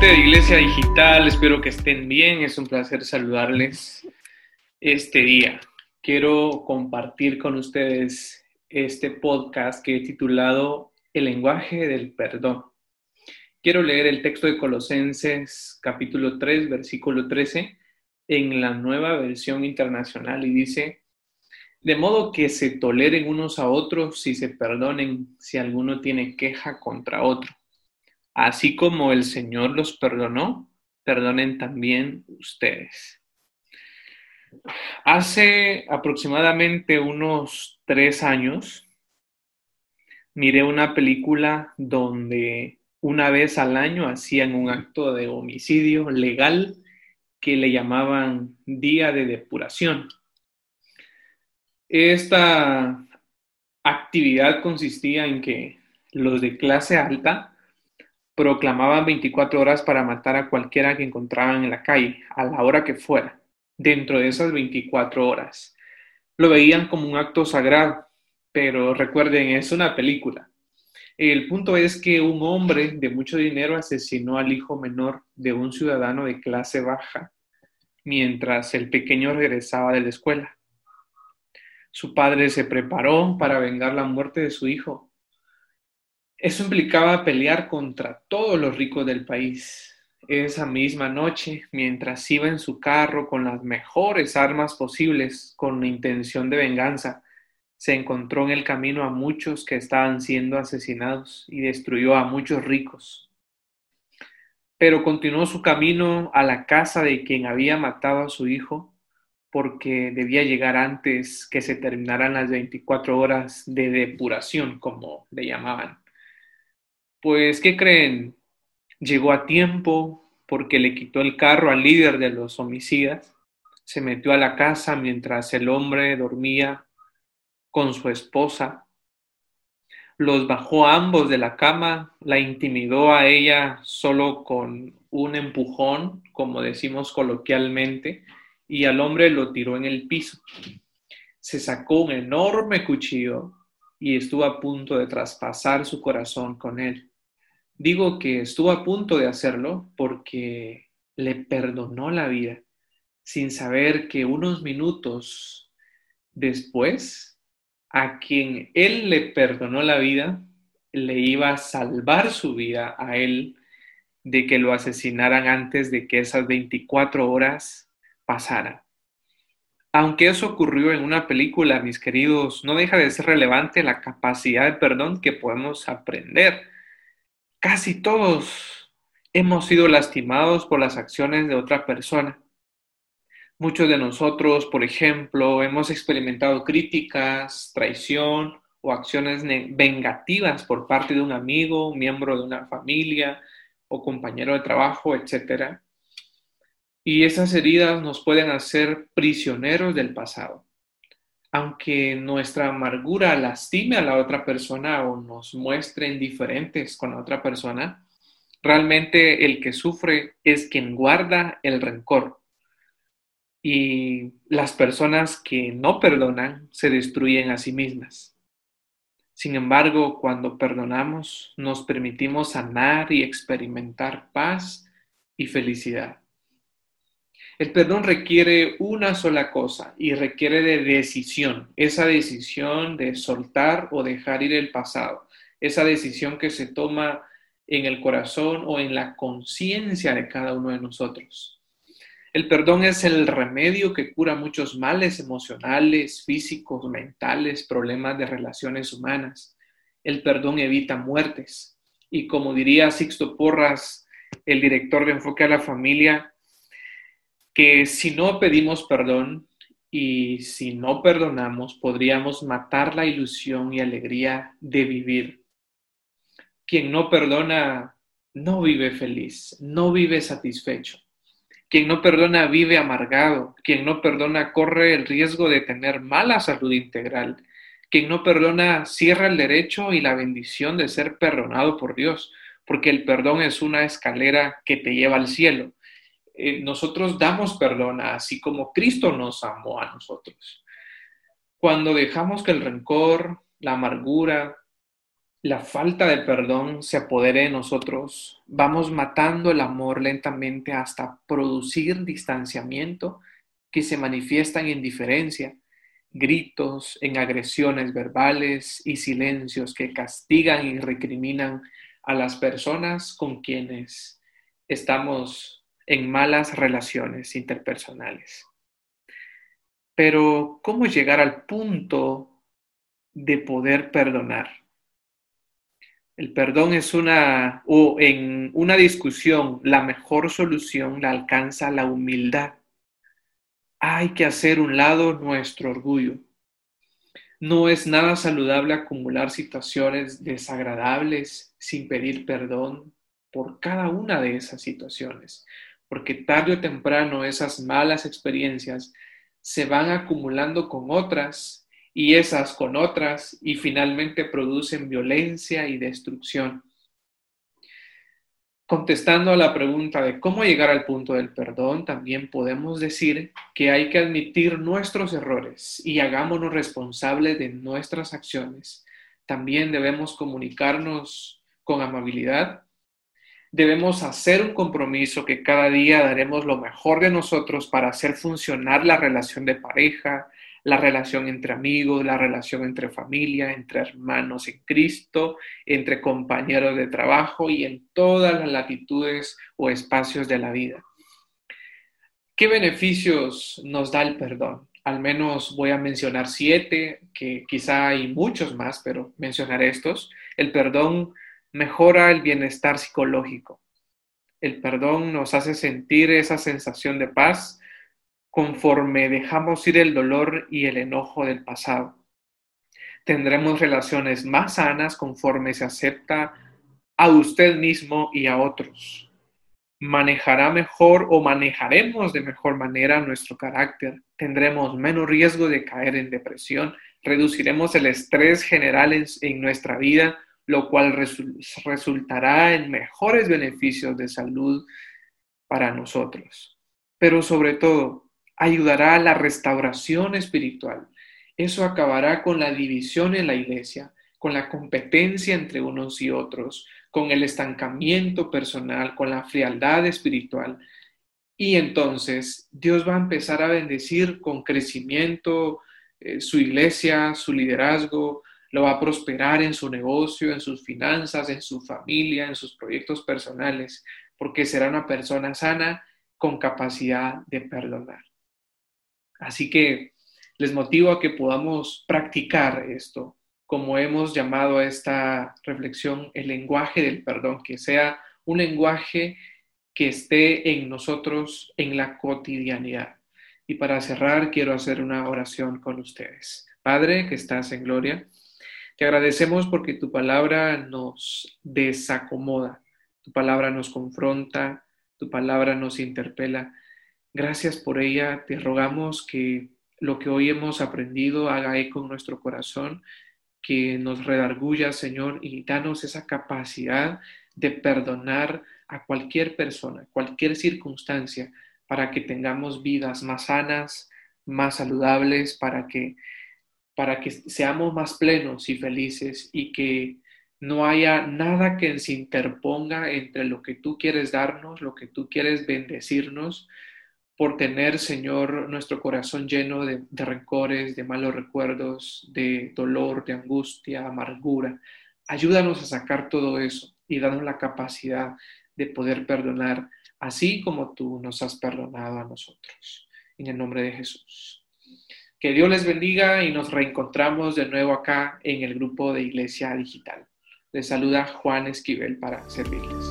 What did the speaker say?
de Iglesia Digital, espero que estén bien, es un placer saludarles este día. Quiero compartir con ustedes este podcast que he titulado El lenguaje del perdón. Quiero leer el texto de Colosenses capítulo 3, versículo 13 en la nueva versión internacional y dice, de modo que se toleren unos a otros y se perdonen si alguno tiene queja contra otro Así como el Señor los perdonó, perdonen también ustedes. Hace aproximadamente unos tres años miré una película donde una vez al año hacían un acto de homicidio legal que le llamaban Día de Depuración. Esta actividad consistía en que los de clase alta proclamaban 24 horas para matar a cualquiera que encontraban en la calle, a la hora que fuera, dentro de esas 24 horas. Lo veían como un acto sagrado, pero recuerden, es una película. El punto es que un hombre de mucho dinero asesinó al hijo menor de un ciudadano de clase baja mientras el pequeño regresaba de la escuela. Su padre se preparó para vengar la muerte de su hijo eso implicaba pelear contra todos los ricos del país. Esa misma noche, mientras iba en su carro con las mejores armas posibles, con intención de venganza, se encontró en el camino a muchos que estaban siendo asesinados y destruyó a muchos ricos. Pero continuó su camino a la casa de quien había matado a su hijo porque debía llegar antes que se terminaran las 24 horas de depuración, como le llamaban. Pues, ¿qué creen? Llegó a tiempo porque le quitó el carro al líder de los homicidas, se metió a la casa mientras el hombre dormía con su esposa, los bajó a ambos de la cama, la intimidó a ella solo con un empujón, como decimos coloquialmente, y al hombre lo tiró en el piso. Se sacó un enorme cuchillo y estuvo a punto de traspasar su corazón con él. Digo que estuvo a punto de hacerlo porque le perdonó la vida sin saber que unos minutos después, a quien él le perdonó la vida, le iba a salvar su vida a él de que lo asesinaran antes de que esas 24 horas pasaran. Aunque eso ocurrió en una película, mis queridos, no deja de ser relevante la capacidad de perdón que podemos aprender Casi todos hemos sido lastimados por las acciones de otra persona. Muchos de nosotros, por ejemplo, hemos experimentado críticas, traición o acciones vengativas por parte de un amigo, miembro de una familia o compañero de trabajo, etc. Y esas heridas nos pueden hacer prisioneros del pasado aunque nuestra amargura lastime a la otra persona o nos muestre indiferentes con la otra persona, realmente el que sufre es quien guarda el rencor. Y las personas que no perdonan se destruyen a sí mismas. Sin embargo, cuando perdonamos, nos permitimos sanar y experimentar paz y felicidad. El perdón requiere una sola cosa y requiere de decisión, esa decisión de soltar o dejar ir el pasado, esa decisión que se toma en el corazón o en la conciencia de cada uno de nosotros. El perdón es el remedio que cura muchos males emocionales, físicos, mentales, problemas de relaciones humanas. El perdón evita muertes. Y como diría Sixto Porras, el director de Enfoque a la Familia, que si no pedimos perdón y si no perdonamos, podríamos matar la ilusión y alegría de vivir. Quien no perdona no vive feliz, no vive satisfecho. Quien no perdona vive amargado. Quien no perdona corre el riesgo de tener mala salud integral. Quien no perdona cierra el derecho y la bendición de ser perdonado por Dios, porque el perdón es una escalera que te lleva al cielo. Eh, nosotros damos perdón así como Cristo nos amó a nosotros. Cuando dejamos que el rencor, la amargura la falta de perdón se apodere de nosotros, vamos matando el amor lentamente hasta producir distanciamiento que se manifiesta en indiferencia, gritos, en agresiones verbales y silencios que castigan y recriminan a las personas con quienes estamos en malas relaciones interpersonales. Pero, ¿cómo llegar al punto de poder perdonar? El perdón es una, o en una discusión, la mejor solución la alcanza la humildad. Hay que hacer un lado nuestro orgullo. No es nada saludable acumular situaciones desagradables sin pedir perdón por cada una de esas situaciones, porque tarde o temprano esas malas experiencias se van acumulando con otras y esas con otras y finalmente producen violencia y destrucción. Contestando a la pregunta de cómo llegar al punto del perdón, también podemos decir que hay que admitir nuestros errores y hagámonos responsables de nuestras acciones. También debemos comunicarnos con amabilidad. Debemos hacer un compromiso que cada día daremos lo mejor de nosotros para hacer funcionar la relación de pareja, la relación entre amigos, la relación entre familia, entre hermanos en Cristo, entre compañeros de trabajo y en todas las latitudes o espacios de la vida. ¿Qué beneficios nos da el perdón? Al menos voy a mencionar siete, que quizá hay muchos más, pero mencionaré estos. El perdón mejora el bienestar psicológico. El perdón nos hace sentir esa sensación de paz conforme dejamos ir el dolor y el enojo del pasado. Tendremos relaciones más sanas conforme se acepta a usted mismo y a otros. Manejará mejor o manejaremos de mejor manera nuestro carácter. Tendremos menos riesgo de caer en depresión. Reduciremos el estrés general en, nuestra vida, lo cual resultará en mejores beneficios de salud para nosotros. Pero sobre todo, ayudará a la restauración espiritual. Eso acabará con la división en la iglesia, con la competencia entre unos y otros, con el estancamiento personal, con la frialdad espiritual. Y entonces Dios va a empezar a bendecir con crecimiento eh, su iglesia, su liderazgo, lo va a prosperar en su negocio, en sus finanzas, en su familia, en sus proyectos personales, porque será una persona sana con capacidad de perdonar. Así que les motivo a que podamos practicar esto, como hemos llamado a esta reflexión el lenguaje del perdón, que sea un lenguaje que esté en nosotros en la cotidianidad. Y para cerrar, quiero hacer una oración con ustedes. Padre, que estás en gloria, te agradecemos porque tu palabra nos desacomoda, tu palabra nos confronta, tu palabra nos interpela Gracias por ella. Te rogamos que lo que hoy hemos aprendido haga eco en nuestro corazón, que nos redarguya, Señor, y danos esa capacidad de perdonar a cualquier persona, cualquier circunstancia, para que tengamos vidas más sanas, más saludables, para que, para que seamos más plenos y felices y que no haya nada que se interponga entre lo que tú quieres darnos, lo que tú quieres bendecirnos, por tener, Señor, nuestro corazón lleno de, rencores, de malos recuerdos, de dolor, de angustia, amargura. Ayúdanos a sacar todo eso y danos la capacidad de poder perdonar, así como tú nos has perdonado a nosotros. En el nombre de Jesús. Que Dios les bendiga y nos reencontramos de nuevo acá en el grupo de Iglesia Digital. Les saluda Juan Esquivel para servirles.